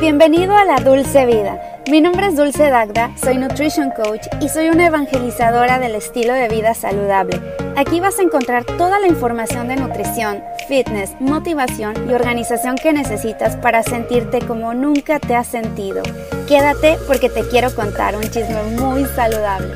Bienvenido a la Dulce Vida. Mi nombre es Dulce Dagda, soy Nutrition Coach y soy una evangelizadora del estilo de vida saludable. Aquí vas a encontrar toda la información de nutrición, fitness, motivación y organización que necesitas para sentirte como nunca te has sentido. Quédate porque te quiero contar un chisme muy saludable.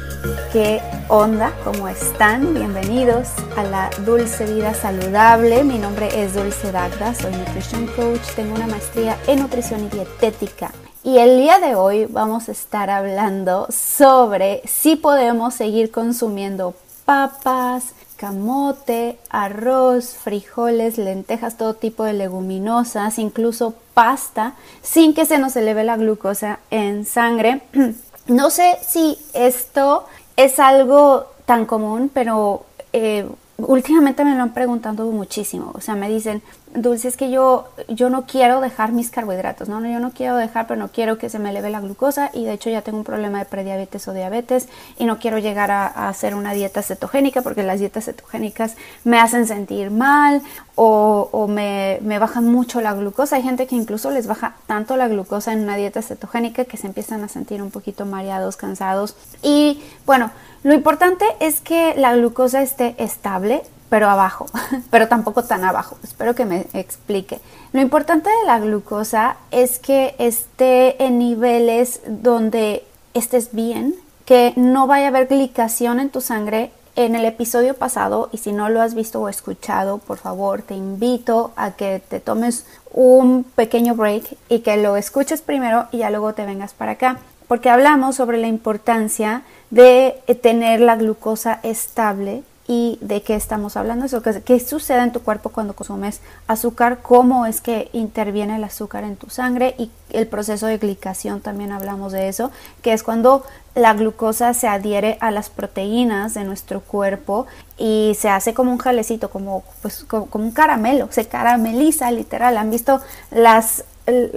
¿Qué onda? ¿Cómo están? Bienvenidos a la Dulce Vida Saludable. Mi nombre es Dulce Dagda, soy Nutrition Coach, tengo una maestría en nutrición y dietética. Y el día de hoy vamos a estar hablando sobre si podemos seguir consumiendo papas, camote, arroz, frijoles, lentejas, todo tipo de leguminosas, incluso pasta, sin que se nos eleve la glucosa en sangre. No sé si esto es algo tan común, pero eh, últimamente me lo han preguntado muchísimo. O sea, me dicen, Dulce, es que yo, yo no quiero dejar mis carbohidratos, ¿no? Yo no quiero dejar, pero no quiero que se me eleve la glucosa y de hecho ya tengo un problema de prediabetes o diabetes y no quiero llegar a, hacer una dieta cetogénica porque las dietas cetogénicas me hacen sentir mal o, o me, me, bajan mucho la glucosa. Hay gente que incluso les baja tanto la glucosa en una dieta cetogénica que se empiezan a sentir un poquito mareados, cansados. Y bueno, lo importante es que la glucosa esté estable, pero abajo, pero tampoco tan abajo. Espero que me explique. Lo importante de la glucosa es que esté en niveles donde estés bien, que no vaya a haber glicación en tu sangre. En el episodio pasado, y si no lo has visto o escuchado, por favor, te invito a que te tomes un pequeño break y que lo escuches primero y ya luego te vengas para acá, porque hablamos sobre la importancia de tener la glucosa estable y de qué estamos hablando, eso, qué, sucede en tu cuerpo cuando consumes azúcar, cómo es que interviene el azúcar en tu sangre y el proceso de glicación también hablamos de eso, que es cuando la glucosa se adhiere a las proteínas de nuestro cuerpo y se hace como un jalecito, como, pues, como, un caramelo, se carameliza literal. ¿Han visto las...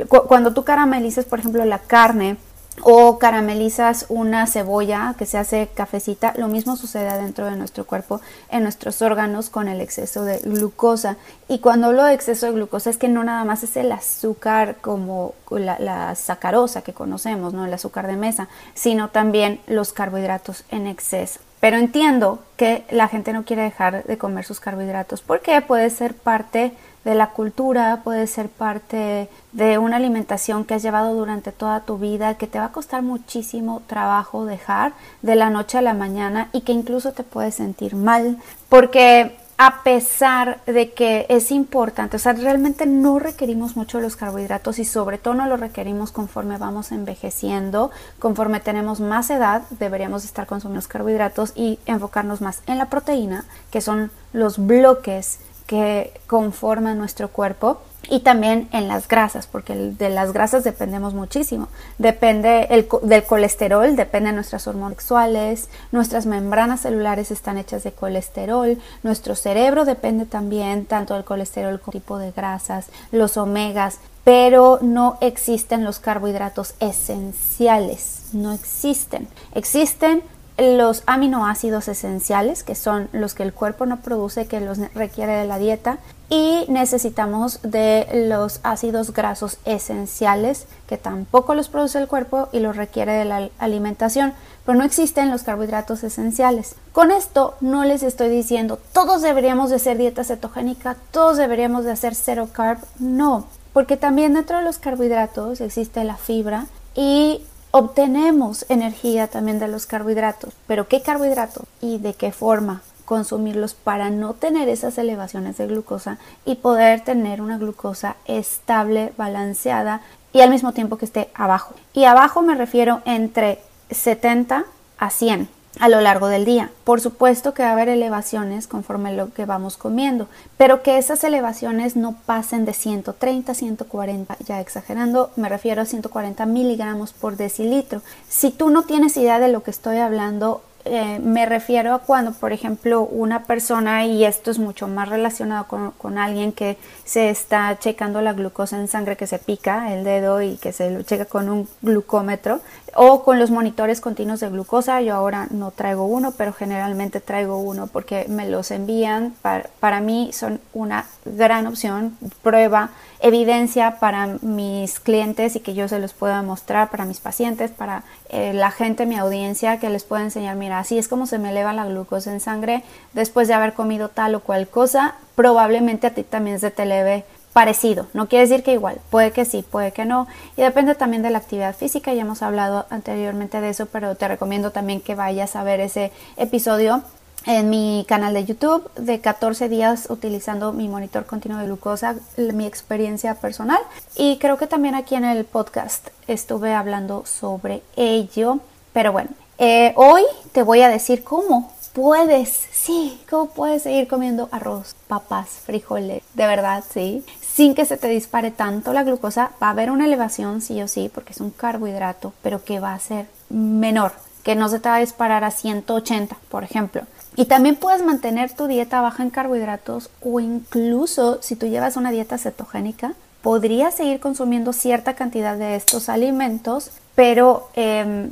cuando tú caramelizas, por ejemplo, la carne, o caramelizas una cebolla que se hace cafecita, lo mismo sucede dentro de nuestro cuerpo, en nuestros órganos con el exceso de glucosa. Y cuando hablo de exceso de glucosa es que no nada más es el azúcar como la, sacarosa que conocemos, ¿no? el azúcar de mesa, sino también los carbohidratos en exceso. Pero entiendo que la gente no quiere dejar de comer sus carbohidratos porque puede ser parte de la cultura, puede ser parte de una alimentación que has llevado durante toda tu vida, que te va a costar muchísimo trabajo dejar de la noche a la mañana y que incluso te puedes sentir mal, porque a pesar de que es importante, o sea, realmente no requerimos mucho los carbohidratos y sobre todo no los requerimos conforme vamos envejeciendo, conforme tenemos más edad, deberíamos estar consumiendo carbohidratos y enfocarnos más en la proteína, que son los bloques que conforman nuestro cuerpo y también en las grasas, porque de las grasas dependemos muchísimo. Depende el, del colesterol, depende de nuestras hormonas sexuales, nuestras membranas celulares están hechas de colesterol, nuestro cerebro depende también tanto del colesterol como tipo de grasas, los omegas, pero no existen los carbohidratos esenciales, no existen. Existen los aminoácidos esenciales, que son los que el cuerpo no produce, que los requiere de la dieta, y necesitamos de los ácidos grasos esenciales, que tampoco los produce el cuerpo y los requiere de la alimentación, pero no existen los carbohidratos esenciales. Con esto no les estoy diciendo todos deberíamos de hacer dieta cetogénica, todos deberíamos de hacer cero carb, no, porque también dentro de los carbohidratos existe la fibra y Obtenemos energía también de los carbohidratos, pero ¿qué carbohidratos y de qué forma consumirlos para no tener esas elevaciones de glucosa y poder tener una glucosa estable, balanceada y al mismo tiempo que esté abajo? Y abajo me refiero entre 70 a 100 a lo largo del día. Por supuesto que va a haber elevaciones conforme lo que vamos comiendo, pero que esas elevaciones no pasen de 130 a 140, ya exagerando, me refiero a 140 miligramos por decilitro. Si tú no tienes idea de lo que estoy hablando, eh, me refiero a cuando, por ejemplo, una persona, y esto es mucho más relacionado con, con, alguien que se está checando la glucosa en sangre, que se pica el dedo y que se lo checa con un glucómetro, o con los monitores continuos de glucosa. Yo ahora no traigo uno, pero generalmente traigo uno porque me los envían. Para, para mí son una gran opción, prueba, evidencia para mis clientes y que yo se los pueda mostrar para mis pacientes, para eh, la gente, mi audiencia, que les pueda enseñar, mira, así es como se me eleva la glucosa en sangre después de haber comido tal o cual cosa, probablemente a ti también se te eleve parecido, no quiere decir que igual, puede que sí, puede que no, y depende también de la actividad física, ya hemos hablado anteriormente de eso, pero te recomiendo también que vayas a ver ese episodio en mi canal de YouTube de 14 días utilizando mi monitor continuo de glucosa, mi experiencia personal, y creo que también aquí en el podcast estuve hablando sobre ello, pero bueno, eh, hoy te voy a decir cómo puedes, sí, cómo puedes seguir comiendo arroz, papas, frijoles, de verdad, sí, sin que se te dispare tanto la glucosa, va a haber una elevación sí o sí, porque es un carbohidrato, pero que va a ser menor, que no se te va a disparar a 180, por ejemplo. Y también puedes mantener tu dieta baja en carbohidratos o incluso si tú llevas una dieta cetogénica, podrías seguir consumiendo cierta cantidad de estos alimentos, pero em,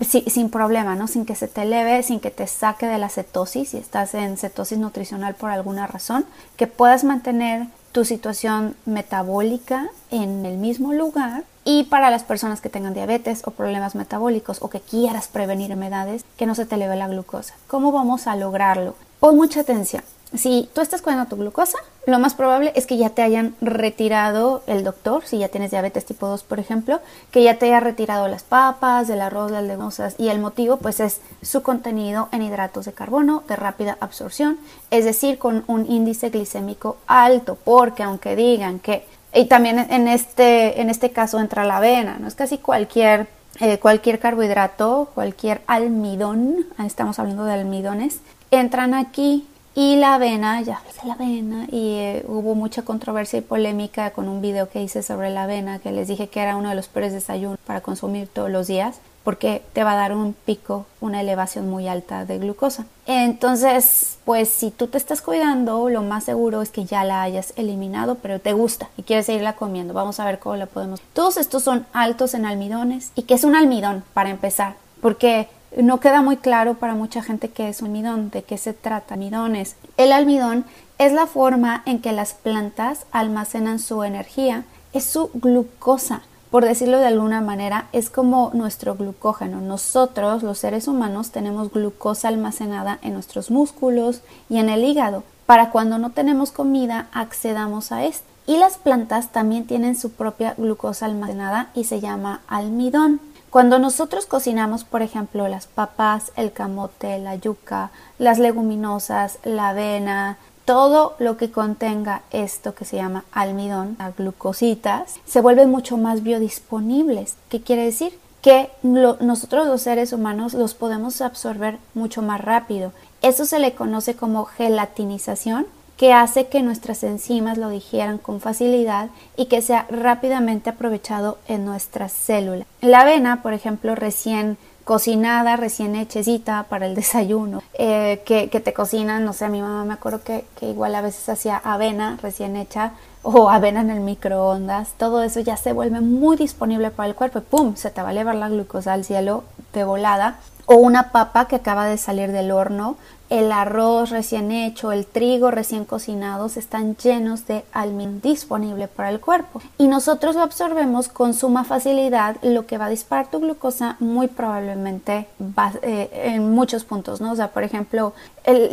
sin problema, ¿no? Sin que se te eleve, sin que te saque de la cetosis, si estás en cetosis nutricional por alguna razón, que puedas mantener tu situación metabólica en el mismo lugar y para las personas que tengan diabetes o problemas metabólicos o que quieras prevenir enfermedades, que no se te eleve la glucosa. ¿Cómo vamos a lograrlo? Pon mucha atención. Si tú estás cuidando tu glucosa, lo más probable es que ya te hayan retirado el doctor, si ya tienes diabetes tipo 2, por ejemplo, que ya te haya retirado las papas, el arroz, las leguminosas y el motivo pues es su contenido en hidratos de carbono de rápida absorción, es decir, con un índice glicémico alto, porque aunque digan que y también en este en este caso entra la avena, no es casi cualquier eh, cualquier carbohidrato, cualquier almidón, estamos hablando de almidones, entran aquí y la avena, ya hablé la avena y eh, hubo mucha controversia y polémica con un video que hice sobre la avena que les dije que era uno de los peores desayunos para consumir todos los días porque te va a dar un pico, una elevación muy alta de glucosa. Entonces, pues si tú te estás cuidando, lo más seguro es que ya la hayas eliminado, pero te gusta y quieres seguirla comiendo. Vamos a ver cómo la podemos. Todos estos son altos en almidones. ¿Y qué es un almidón para empezar? Porque no queda muy claro para mucha gente qué es un almidón, de qué se trata. Almidones. El almidón es la forma en que las plantas almacenan su energía, es su glucosa. Por decirlo de alguna manera, es como nuestro glucógeno. Nosotros, los seres humanos, tenemos glucosa almacenada en nuestros músculos y en el hígado. Para cuando no tenemos comida, accedamos a esto. Y las plantas también tienen su propia glucosa almacenada y se llama almidón. Cuando nosotros cocinamos, por ejemplo, las papas, el camote, la yuca, las leguminosas, la avena, todo lo que contenga esto que se llama almidón, las glucositas, se vuelven mucho más biodisponibles. ¿Qué quiere decir? Que nosotros los seres humanos los podemos absorber mucho más rápido. Eso se le conoce como gelatinización que hace que nuestras enzimas lo digieran con facilidad y que sea rápidamente aprovechado en nuestras células. La avena, por ejemplo, recién cocinada, recién hechecita para el desayuno, eh, que, te cocinan, no sé, mi mamá me acuerdo que, que igual a veces hacía avena recién hecha o avena en el microondas, todo eso ya se vuelve muy disponible para el cuerpo y ¡pum! se te va a elevar la glucosa al cielo de volada o una papa que acaba de salir del horno, el arroz recién hecho, el trigo recién cocinados están llenos de almidón disponible para el cuerpo y nosotros lo absorbemos con suma facilidad, lo que va a disparar tu glucosa muy probablemente va, eh, en muchos puntos, ¿no? O sea, por ejemplo,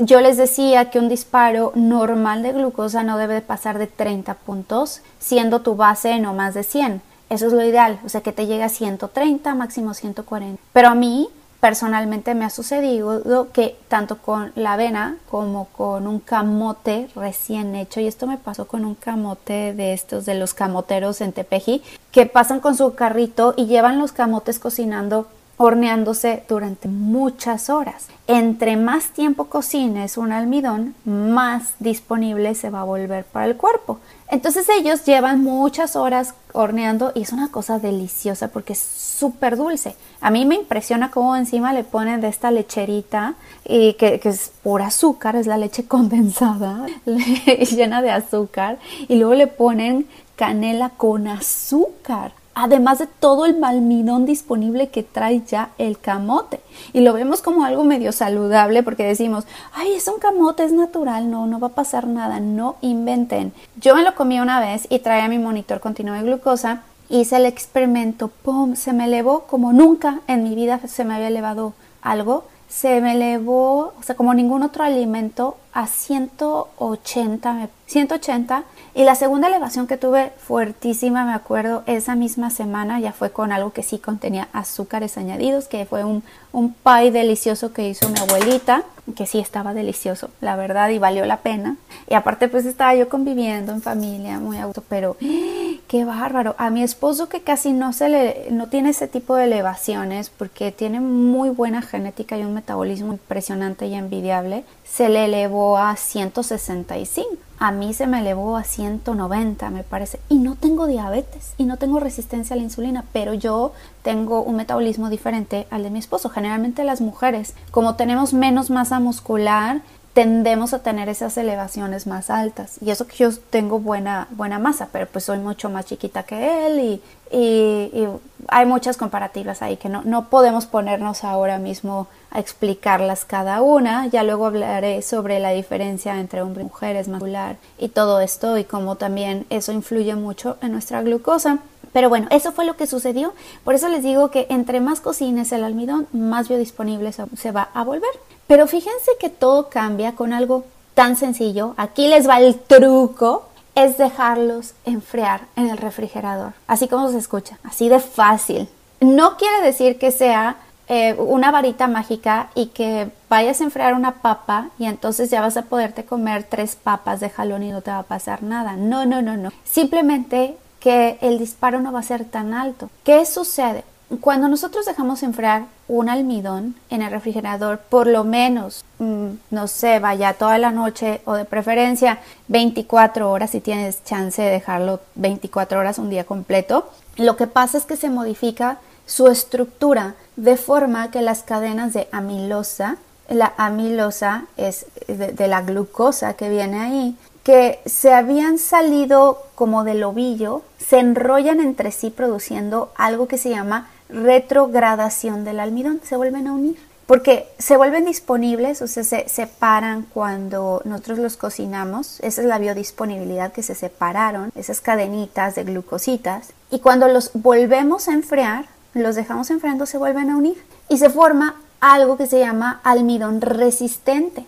yo les decía que un disparo normal de glucosa no debe pasar de 30 puntos, siendo tu base no más de 100. Eso es lo ideal, o sea que te llegue a 130, máximo 140. Pero a mí personalmente me ha sucedido que tanto con la avena como con un camote recién hecho, y esto me pasó con un camote de estos de los camoteros en Tepeji, que pasan con su carrito y llevan los camotes cocinando horneándose durante muchas horas. Entre más tiempo cocines un almidón, más disponible se va a volver para el cuerpo. Entonces ellos llevan muchas horas horneando y es una cosa deliciosa porque es súper dulce. A mí me impresiona cómo encima le ponen de esta lecherita y que, que es por azúcar, es la leche condensada llena de azúcar y luego le ponen canela con azúcar además de todo el malmidón disponible que trae ya el camote. Y lo vemos como algo medio saludable porque decimos, ay, es un camote, es natural, no, no va a pasar nada, no inventen. Yo me lo comí una vez y traía mi monitor continuo de glucosa, hice el experimento, ¡pum! Se me elevó como nunca en mi vida se me había elevado algo. Se me elevó, o sea, como ningún otro alimento, a 180, 180 y la segunda elevación que tuve fuertísima, me acuerdo, esa misma semana ya fue con algo que sí contenía azúcares añadidos, que fue un, un pie delicioso que hizo mi abuelita, que sí estaba delicioso, la verdad, y valió la pena. Y aparte pues estaba yo conviviendo en familia, muy auto, pero qué bárbaro. A mi esposo que casi no se le, no tiene ese tipo de elevaciones porque tiene muy buena genética y un metabolismo impresionante y envidiable, se le elevó a 165 a mí se me elevó a 190, me parece. Y no tengo diabetes y no tengo resistencia a la insulina, pero yo tengo un metabolismo diferente al de mi esposo. Generalmente las mujeres, como tenemos menos masa muscular, tendemos a tener esas elevaciones más altas. Y eso que yo tengo buena, buena masa, pero pues soy mucho más chiquita que él y, y, hay muchas comparativas ahí que no, no podemos ponernos ahora mismo a explicarlas cada una. Ya luego hablaré sobre la diferencia entre hombres y mujeres, muscular y todo esto y cómo también eso influye mucho en nuestra glucosa. Pero bueno, eso fue lo que sucedió. Por eso les digo que entre más cocines el almidón, más biodisponible se va a volver. Pero fíjense que todo cambia con algo tan sencillo. Aquí les va el truco es dejarlos enfriar en el refrigerador, así como se escucha, así de fácil. No quiere decir que sea eh, una varita mágica y que vayas a enfriar una papa y entonces ya vas a poderte comer tres papas de jalón y no te va a pasar nada. No, no, no, no. Simplemente que el disparo no va a ser tan alto. ¿Qué sucede? Cuando nosotros dejamos enfriar un almidón en el refrigerador, por lo menos, mm, no sé, vaya toda la noche o de preferencia 24 horas si tienes chance de dejarlo 24 horas un día completo, lo que pasa es que se modifica su estructura de forma que las cadenas de amilosa, la amilosa es de, la glucosa que viene ahí, que se habían salido como del ovillo, se enrollan entre sí produciendo algo que se llama retrogradación del almidón, se vuelven a unir. Porque se vuelven disponibles, o sea, se separan cuando nosotros los cocinamos. Esa es la biodisponibilidad que se separaron, esas cadenitas de glucositas. Y cuando los volvemos a enfriar, los dejamos enfriando, se vuelven a unir. Y se forma algo que se llama almidón resistente,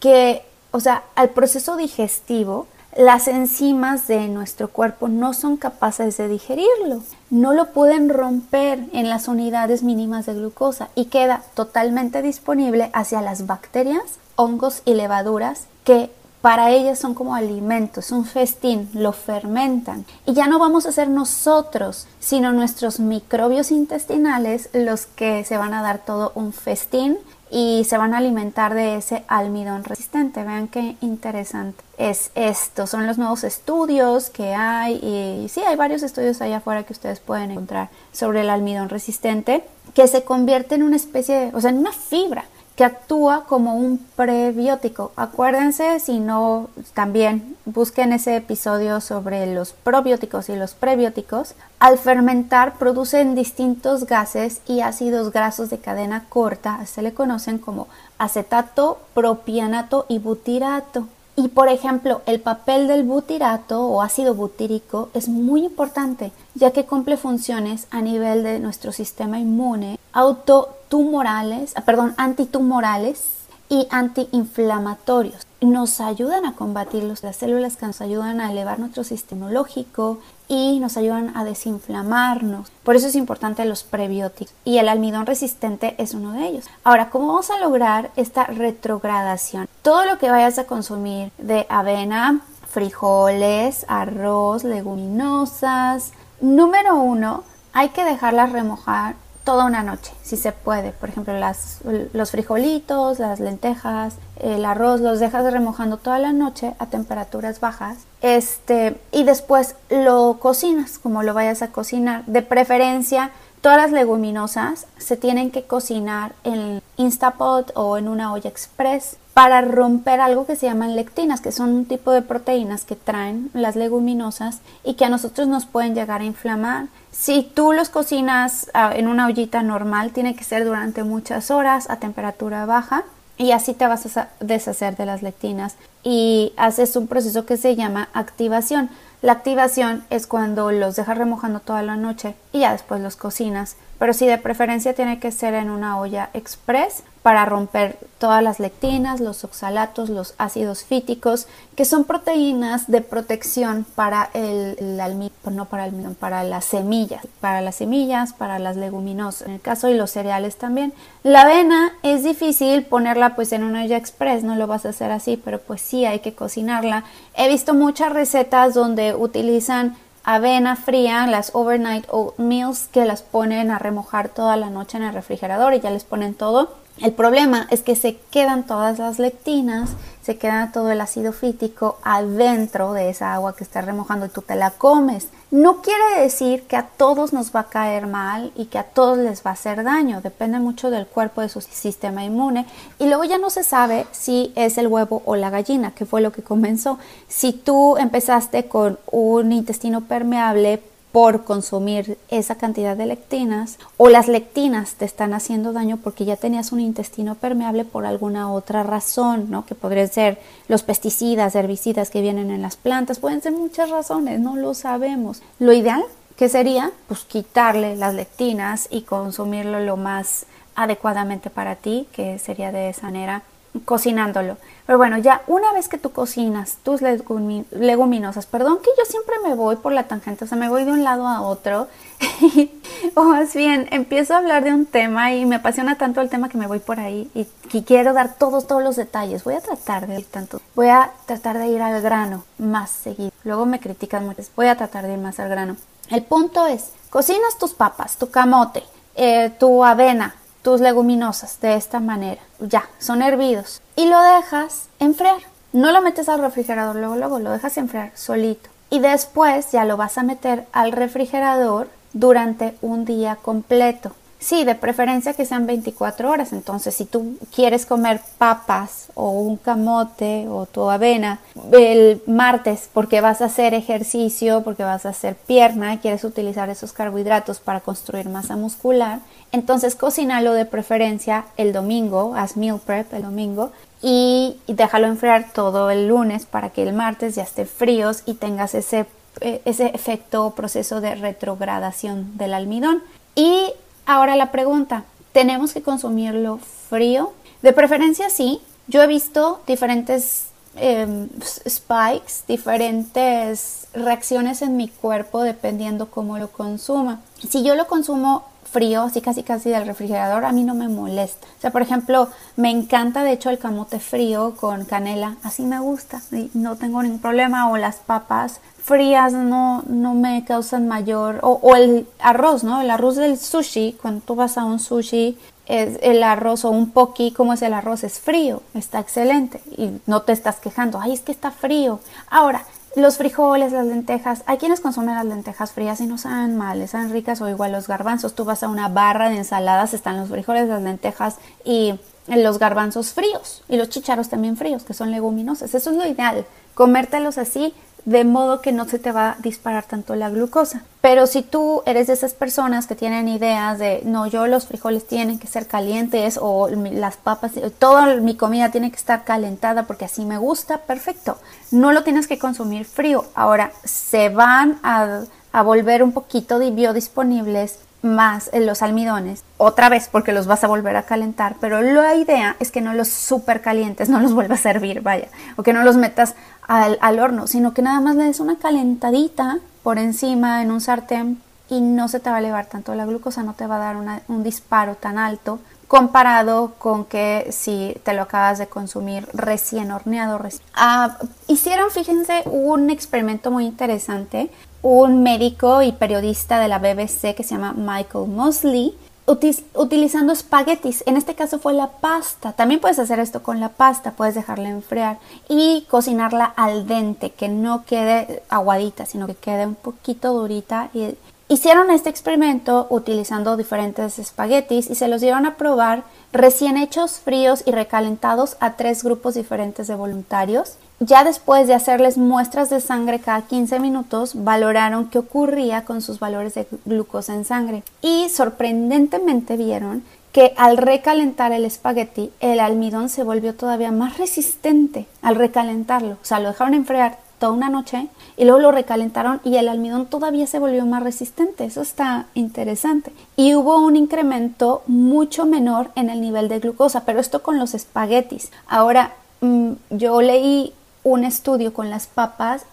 que, o sea, al proceso digestivo las enzimas de nuestro cuerpo no son capaces de digerirlo, no lo pueden romper en las unidades mínimas de glucosa y queda totalmente disponible hacia las bacterias, hongos y levaduras que para ellas son como alimentos, un festín, lo fermentan. Y ya no vamos a ser nosotros, sino nuestros microbios intestinales los que se van a dar todo un festín y se van a alimentar de ese almidón resistente. Vean qué interesante es esto. Son los nuevos estudios que hay y sí, hay varios estudios allá afuera que ustedes pueden encontrar sobre el almidón resistente que se convierte en una especie de, o sea, en una fibra que actúa como un prebiótico. Acuérdense, si no, también busquen ese episodio sobre los probióticos y los prebióticos. Al fermentar producen distintos gases y ácidos grasos de cadena corta, se le conocen como acetato, propianato y butirato. Y por ejemplo, el papel del butirato o ácido butírico es muy importante, ya que cumple funciones a nivel de nuestro sistema inmune, autotumorales, perdón, antitumorales y antiinflamatorios. Nos ayudan a combatir las células que nos ayudan a elevar nuestro sistema lógico y nos ayudan a desinflamarnos. Por eso es importante los prebióticos y el almidón resistente es uno de ellos. Ahora, ¿cómo vamos a lograr esta retrogradación? Todo lo que vayas a consumir de avena, frijoles, arroz, leguminosas, número uno, hay que dejarlas remojar toda una noche, si se puede. Por ejemplo, las, los frijolitos, las lentejas, el arroz, los dejas remojando toda la noche a temperaturas bajas. Este, y después lo cocinas, como lo vayas a cocinar. De preferencia, todas las leguminosas se tienen que cocinar en Instapot o en una olla express para romper algo que se llaman lectinas, que son un tipo de proteínas que traen las leguminosas y que a nosotros nos pueden llegar a inflamar. Si tú los cocinas ah, en una ollita normal, tiene que ser durante muchas horas a temperatura baja y así te vas a deshacer de las lectinas y haces un proceso que se llama activación. La activación es cuando los dejas remojando toda la noche y ya después los cocinas pero sí de preferencia tiene que ser en una olla express para romper todas las lectinas, los oxalatos, los ácidos fíticos, que son proteínas de protección para el, el no para el para las semillas, para las semillas, para las leguminosas, en el caso de los cereales también. La avena es difícil ponerla pues en una olla express, no lo vas a hacer así, pero pues sí hay que cocinarla. He visto muchas recetas donde utilizan avena fría, las overnight oatmeals que las ponen a remojar toda la noche en el refrigerador y ya les ponen todo. El problema es que se quedan todas las lectinas, se queda todo el ácido fítico adentro de esa agua que está remojando y tú te la comes. No quiere decir que a todos nos va a caer mal y que a todos les va a hacer daño, depende mucho del cuerpo, de su sistema inmune y luego ya no se sabe si es el huevo o la gallina, que fue lo que comenzó. Si tú empezaste con un intestino permeable, por consumir esa cantidad de lectinas o las lectinas te están haciendo daño porque ya tenías un intestino permeable por alguna otra razón, ¿no? Que podrían ser los pesticidas, herbicidas que vienen en las plantas, pueden ser muchas razones, no lo sabemos. Lo ideal que sería pues quitarle las lectinas y consumirlo lo más adecuadamente para ti, que sería de esa manera cocinándolo. Pero bueno, ya una vez que tú cocinas tus leguminosas, perdón que yo siempre me voy por la tangente, o sea, me voy de un lado a otro, o más bien empiezo a hablar de un tema y me apasiona tanto el tema que me voy por ahí y, quiero dar todos, todos los detalles. Voy a tratar de ir tanto, voy a tratar de ir al grano más seguido. Luego me critican mucho, voy a tratar de ir más al grano. El punto es, cocinas tus papas, tu camote, eh, tu avena, tus leguminosas de esta manera. Ya, son hervidos. Y lo dejas enfriar. No lo metes al refrigerador luego, luego lo dejas enfriar solito. Y después ya lo vas a meter al refrigerador durante un día completo. Sí, de preferencia que sean 24 horas. Entonces, si tú quieres comer papas o un camote o tu avena el martes porque vas a hacer ejercicio, porque vas a hacer pierna, quieres utilizar esos carbohidratos para construir masa muscular, entonces cocínalo de preferencia el domingo, haz meal prep el domingo y, déjalo enfriar todo el lunes para que el martes ya esté fríos y tengas ese, eh, ese efecto o proceso de retrogradación del almidón. Y Ahora la pregunta, ¿tenemos que consumirlo frío? De preferencia sí. Yo he visto diferentes em, spikes, diferentes reacciones en mi cuerpo dependiendo cómo lo consuma. Si yo lo consumo frío, así casi casi del refrigerador, a mí no me molesta. O sea, por ejemplo, me encanta de hecho el camote frío con canela, así me gusta, no tengo ningún problema, o las papas frías no, no me causan mayor, o, el arroz, ¿no? El arroz del sushi, cuando tú vas a un sushi, es el arroz o un poki, como es el arroz, es frío, está excelente y no te estás quejando, ay, es que está frío. Ahora, los frijoles, las lentejas, hay quienes consumen las lentejas frías y no saben mal, saben ricas o igual los garbanzos, tú vas a una barra de ensaladas, están los frijoles, las lentejas y los garbanzos fríos y los chícharos también fríos, que son leguminosas. Eso es lo ideal, comértelos así de modo que no se te va a disparar tanto la glucosa. Pero si tú eres de esas personas que tienen ideas de, no, yo los frijoles tienen que ser calientes o las papas, toda mi comida tiene que estar calentada porque así me gusta, perfecto. No lo tienes que consumir frío. Ahora, se van a, volver un poquito de biodisponibles más en los almidones, otra vez porque los vas a volver a calentar, pero la idea es que no los super calientes, no los vuelvas a servir, vaya, o que no los metas al, al horno, sino que nada más le des una calentadita por encima en un sartén y no se te va a elevar tanto la glucosa, no te va a dar un disparo tan alto comparado con que si te lo acabas de consumir recién horneado. Ah, hicieron, fíjense, un experimento muy interesante un médico y periodista de la BBC que se llama Michael Mosley utilizando espaguetis. En este caso fue la pasta. También puedes hacer esto con la pasta, puedes dejarla enfriar y cocinarla al dente, que no quede aguadita, sino que quede un poquito durita. Y hicieron este experimento utilizando diferentes espaguetis y se los dieron a probar recién hechos, fríos y recalentados a tres grupos diferentes de voluntarios. Ya después de hacerles muestras de sangre cada 15 minutos, valoraron qué ocurría con sus valores de glucosa en sangre y sorprendentemente vieron que al recalentar el espagueti, el almidón se volvió todavía más resistente al recalentarlo. O sea, lo dejaron enfriar toda una noche y luego lo recalentaron y el almidón todavía se volvió más resistente. Eso está interesante. Y hubo un incremento mucho menor en el nivel de glucosa, pero esto con los espaguetis. Ahora, mm, yo leí un estudio con las papas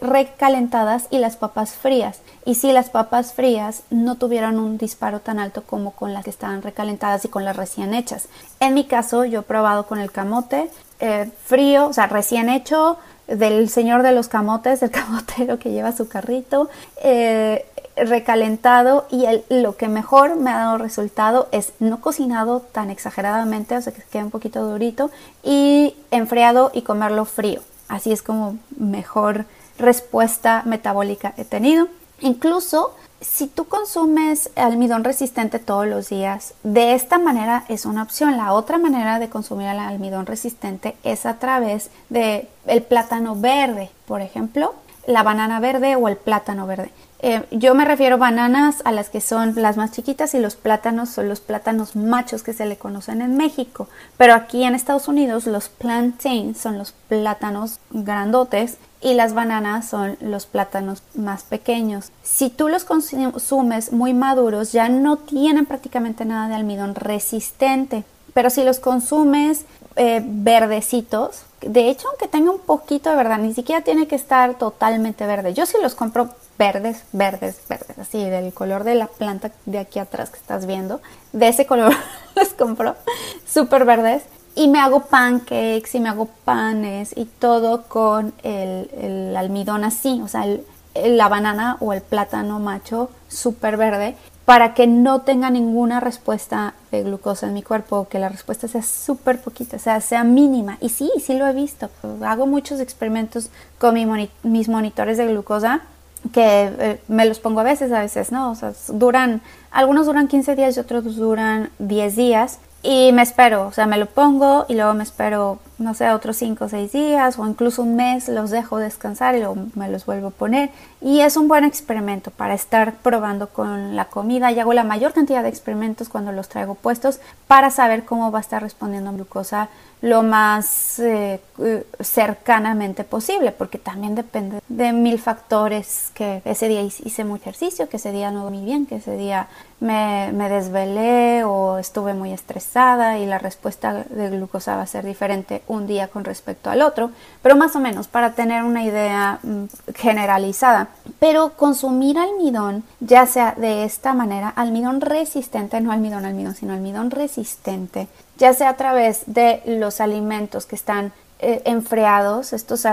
recalentadas y las papas frías. Y si las papas frías no tuvieron un disparo tan alto como con las que estaban recalentadas y con las recién hechas. En mi caso, yo he probado con el camote eh, frío, o sea, recién hecho, del señor de los camotes, del camotero que lleva su carrito, eh, recalentado y lo que mejor me ha dado resultado es no cocinado tan exageradamente, o sea que quede un poquito durito y enfriado y comerlo frío. Así es como mejor respuesta metabólica he tenido. Incluso si tú consumes almidón resistente todos los días, de esta manera es una opción. La otra manera de consumir el almidón resistente es a través de el plátano verde, por ejemplo, la banana verde o el plátano verde. Eh, yo me refiero bananas a las que son las más chiquitas y los plátanos son los plátanos machos que se le conocen en México. Pero aquí en Estados Unidos los plantains son los plátanos grandotes y las bananas son los plátanos más pequeños. Si tú los consumes muy maduros ya no tienen prácticamente nada de almidón resistente. Pero si los consumes eh, verdecitos, de hecho aunque tenga un poquito de verdad, ni siquiera tiene que estar totalmente verde. Yo sí los compro verdes, verdes, verdes, así del color de la planta de aquí atrás que estás viendo. De ese color los compro, súper verdes y me hago pancakes y me hago panes y todo con el, almidón así, o sea, la banana o el plátano macho súper verde para que no tenga ninguna respuesta de glucosa en mi cuerpo, que la respuesta sea súper poquita, o sea, sea mínima. Y sí, sí lo he visto. Hago muchos experimentos con mis monitores de glucosa que eh, me los pongo a veces, a veces no, o sea, duran, algunos duran 15 días y otros duran 10 días y me espero, o sea, me lo pongo y luego me espero, no sé, otros 5 o 6 días o incluso un mes, los dejo descansar y me los vuelvo a poner. Y es un buen experimento para estar probando con la comida y hago la mayor cantidad de experimentos cuando los traigo puestos para saber cómo va a estar respondiendo glucosa lo más eh, eh, cercanamente posible, porque también depende de mil factores, que ese día hice mucho ejercicio, que ese día no dormí bien, que ese día me, me, desvelé o estuve muy estresada y la respuesta de glucosa va a ser diferente un día con respecto al otro, pero más o menos para tener una idea mm, generalizada. Pero consumir almidón, ya sea de esta manera, almidón resistente, no almidón almidón, sino almidón resistente, ya sea a través de los alimentos que están eh, enfriados, estos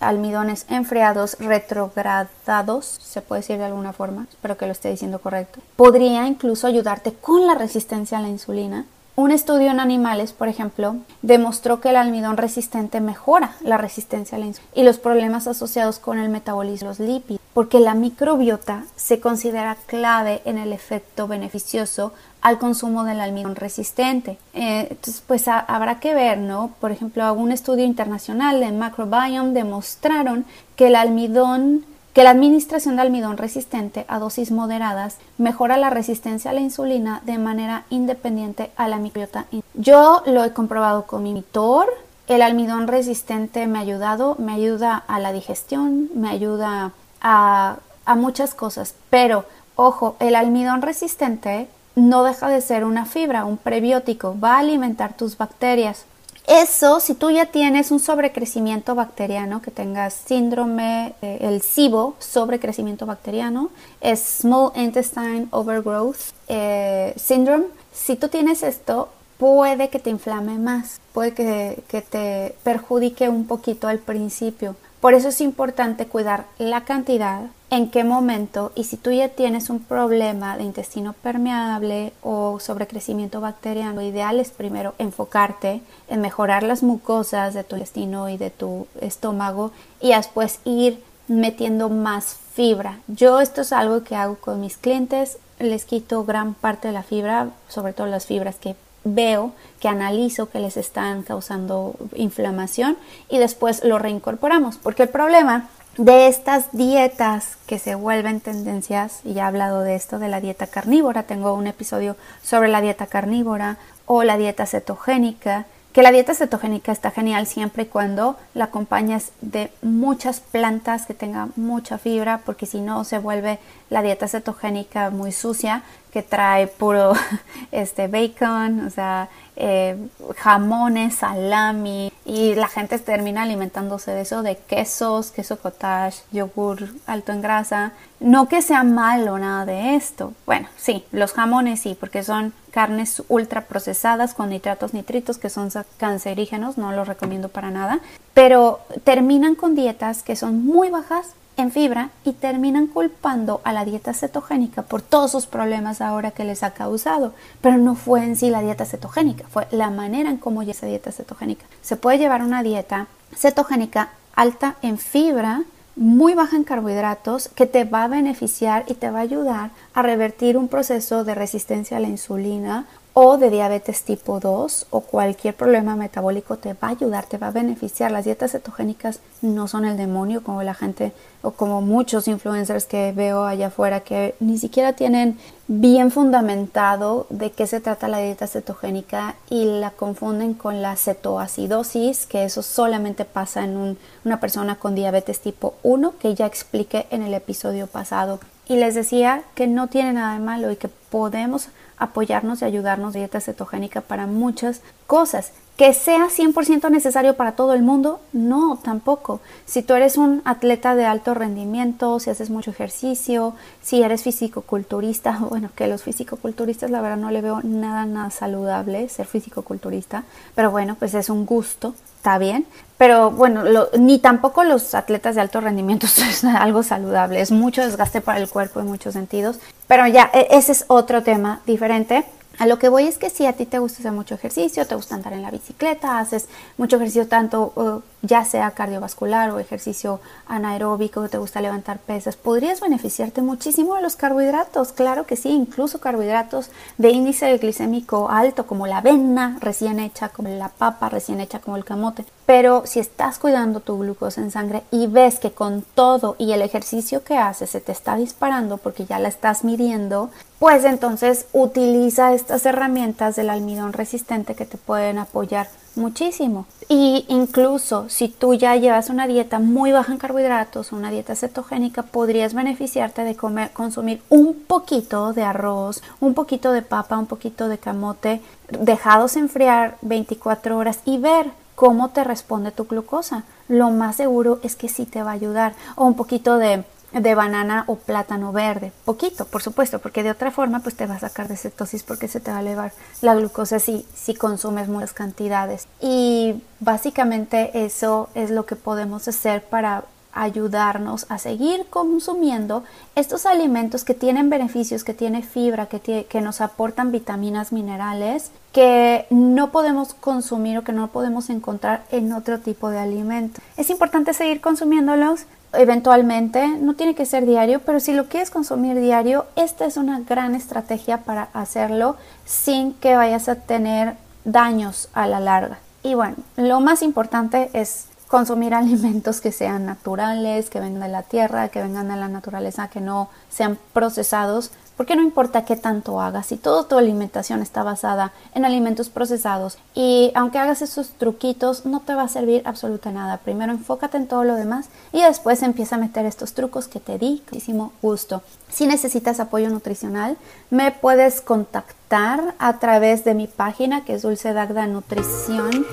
almidones enfriados retrogradados, se puede decir de alguna forma, espero que lo esté diciendo correcto, podría incluso ayudarte con la resistencia a la insulina. Un estudio en animales, por ejemplo, demostró que el almidón resistente mejora la resistencia a la insulina y los problemas asociados con el metabolismo de los lípidos, porque la microbiota se considera clave en el efecto beneficioso al consumo del almidón resistente. Eh, entonces, pues habrá que ver, ¿no? Por ejemplo, un estudio internacional de Macrobiome demostraron que el almidón que la administración de almidón resistente a dosis moderadas mejora la resistencia a la insulina de manera independiente a la microbiota. Yo lo he comprobado con mi monitor. El almidón resistente me ha ayudado, me ayuda a la digestión, me ayuda a muchas cosas. Pero, ojo, el almidón resistente no deja de ser una fibra, un prebiótico, va a alimentar tus bacterias. Eso, si tú ya tienes un sobrecrecimiento bacteriano, que tengas síndrome, eh, el SIBO, sobrecrecimiento bacteriano, es Small Intestine Overgrowth eh, Syndrome, si tú tienes esto, puede que te inflame más, puede que, que te perjudique un poquito al principio. Por eso es importante cuidar la cantidad en qué momento y si tú ya tienes un problema de intestino permeable o sobrecrecimiento bacteriano, lo ideal es primero enfocarte en mejorar las mucosas de tu intestino y de tu estómago y después ir metiendo más fibra. Yo esto es algo que hago con mis clientes, les quito gran parte de la fibra, sobre todo las fibras que veo, que analizo que les están causando inflamación y después lo reincorporamos, porque el problema de estas dietas que se vuelven tendencias, y ya he hablado de esto, de la dieta carnívora, tengo un episodio sobre la dieta carnívora o la dieta cetogénica, que la dieta cetogénica está genial siempre y cuando la acompañas de muchas plantas que tengan mucha fibra, porque si no se vuelve la dieta cetogénica muy sucia, que trae puro este bacon, o sea, eh, jamones, salami, y la gente termina alimentándose de eso, de quesos, queso cottage, yogur alto en grasa. No que sea malo nada de esto. Bueno, sí, los jamones sí, porque son carnes ultra procesadas con nitratos nitritos que son cancerígenos, no los recomiendo para nada, pero terminan con dietas que son muy bajas en fibra y terminan culpando a la dieta cetogénica por todos sus problemas ahora que les ha causado. Pero no fue en sí la dieta cetogénica, fue la manera en cómo esa dieta cetogénica. Se puede llevar una dieta cetogénica alta en fibra, muy baja en carbohidratos, que te va a beneficiar y te va a ayudar a revertir un proceso de resistencia a la insulina o de diabetes tipo 2 o cualquier problema metabólico te va a ayudar, te va a beneficiar. Las dietas cetogénicas no son el demonio como la gente o como muchos influencers que veo allá afuera que ni siquiera tienen bien fundamentado de qué se trata la dieta cetogénica y la confunden con la cetoacidosis, que eso solamente pasa en una persona con diabetes tipo 1, que ya expliqué en el episodio pasado. Y les decía que no tiene nada de malo y que podemos apoyarnos y ayudarnos dieta cetogénica para muchas cosas. Que sea 100% necesario para todo el mundo, no, tampoco. Si tú eres un atleta de alto rendimiento, si haces mucho ejercicio, si eres físico-culturista, bueno, que los físico-culturistas la verdad no le veo nada, nada saludable ser físico-culturista, pero bueno, pues es un gusto, está bien. Pero bueno, ni tampoco los atletas de alto rendimiento es algo saludable, es mucho desgaste para el cuerpo en muchos sentidos. Pero ya, e, ese es otro tema diferente. A lo que voy es que si a ti te gusta hacer mucho ejercicio, te gusta andar en la bicicleta, haces mucho ejercicio tanto uh, ya sea cardiovascular o ejercicio anaeróbico, te gusta levantar pesas, podrías beneficiarte muchísimo de los carbohidratos, claro que sí, incluso carbohidratos de índice glicémico alto como la avena recién hecha, como la papa recién hecha, como el camote. Pero si estás cuidando tu glucosa en sangre y ves que con todo y el ejercicio que haces se te está disparando porque ya la estás midiendo, pues entonces utiliza estas herramientas del almidón resistente que te pueden apoyar muchísimo. Y incluso si tú ya llevas una dieta muy baja en carbohidratos, una dieta cetogénica, podrías beneficiarte de comer, consumir un poquito de arroz, un poquito de papa, un poquito de camote, dejados enfriar 24 horas y ver cómo te responde tu glucosa. Lo más seguro es que sí te va a ayudar. O un poquito de de banana o plátano verde, poquito, por supuesto, porque de otra forma pues te va a sacar de cetosis porque se te va a elevar la glucosa si, si consumes muchas cantidades. Y básicamente eso es lo que podemos hacer para ayudarnos a seguir consumiendo estos alimentos que tienen beneficios, que tienen fibra, que, que nos aportan vitaminas, minerales, que no podemos consumir o que no podemos encontrar en otro tipo de alimento. Es importante seguir consumiéndolos, eventualmente, no tiene que ser diario, pero si lo quieres consumir diario, esta es una gran estrategia para hacerlo sin que vayas a tener daños a la larga. Y bueno, lo más importante es consumir alimentos que sean naturales, que vengan de la tierra, que vengan de la naturaleza, que no sean procesados, porque no importa qué tanto hagas, si toda tu alimentación está basada en alimentos procesados y aunque hagas esos truquitos no te va a servir absolutamente nada. Primero enfócate en todo lo demás y después empieza a meter estos trucos que te di muchísimo gusto. Si necesitas apoyo nutricional, me puedes contactar a través de mi página que es Dulce Dagda Nutrición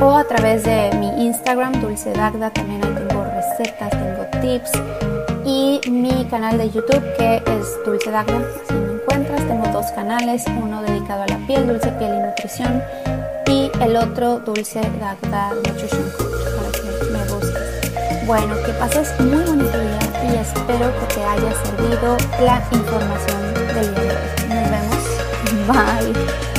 o a través de mi Instagram Dulce Dagda. También ahí tengo recetas, tengo tips y mi canal de YouTube que es Dulce Dagda. Si me encuentras, tengo dos canales, uno dedicado a la piel, Dulce Piel y Nutrición, y el otro Dulce Dagda Nutrition Coach para que me busques. Bueno, que pases muy bonito día y espero que te haya servido la información del día. Nos vemos. Bye.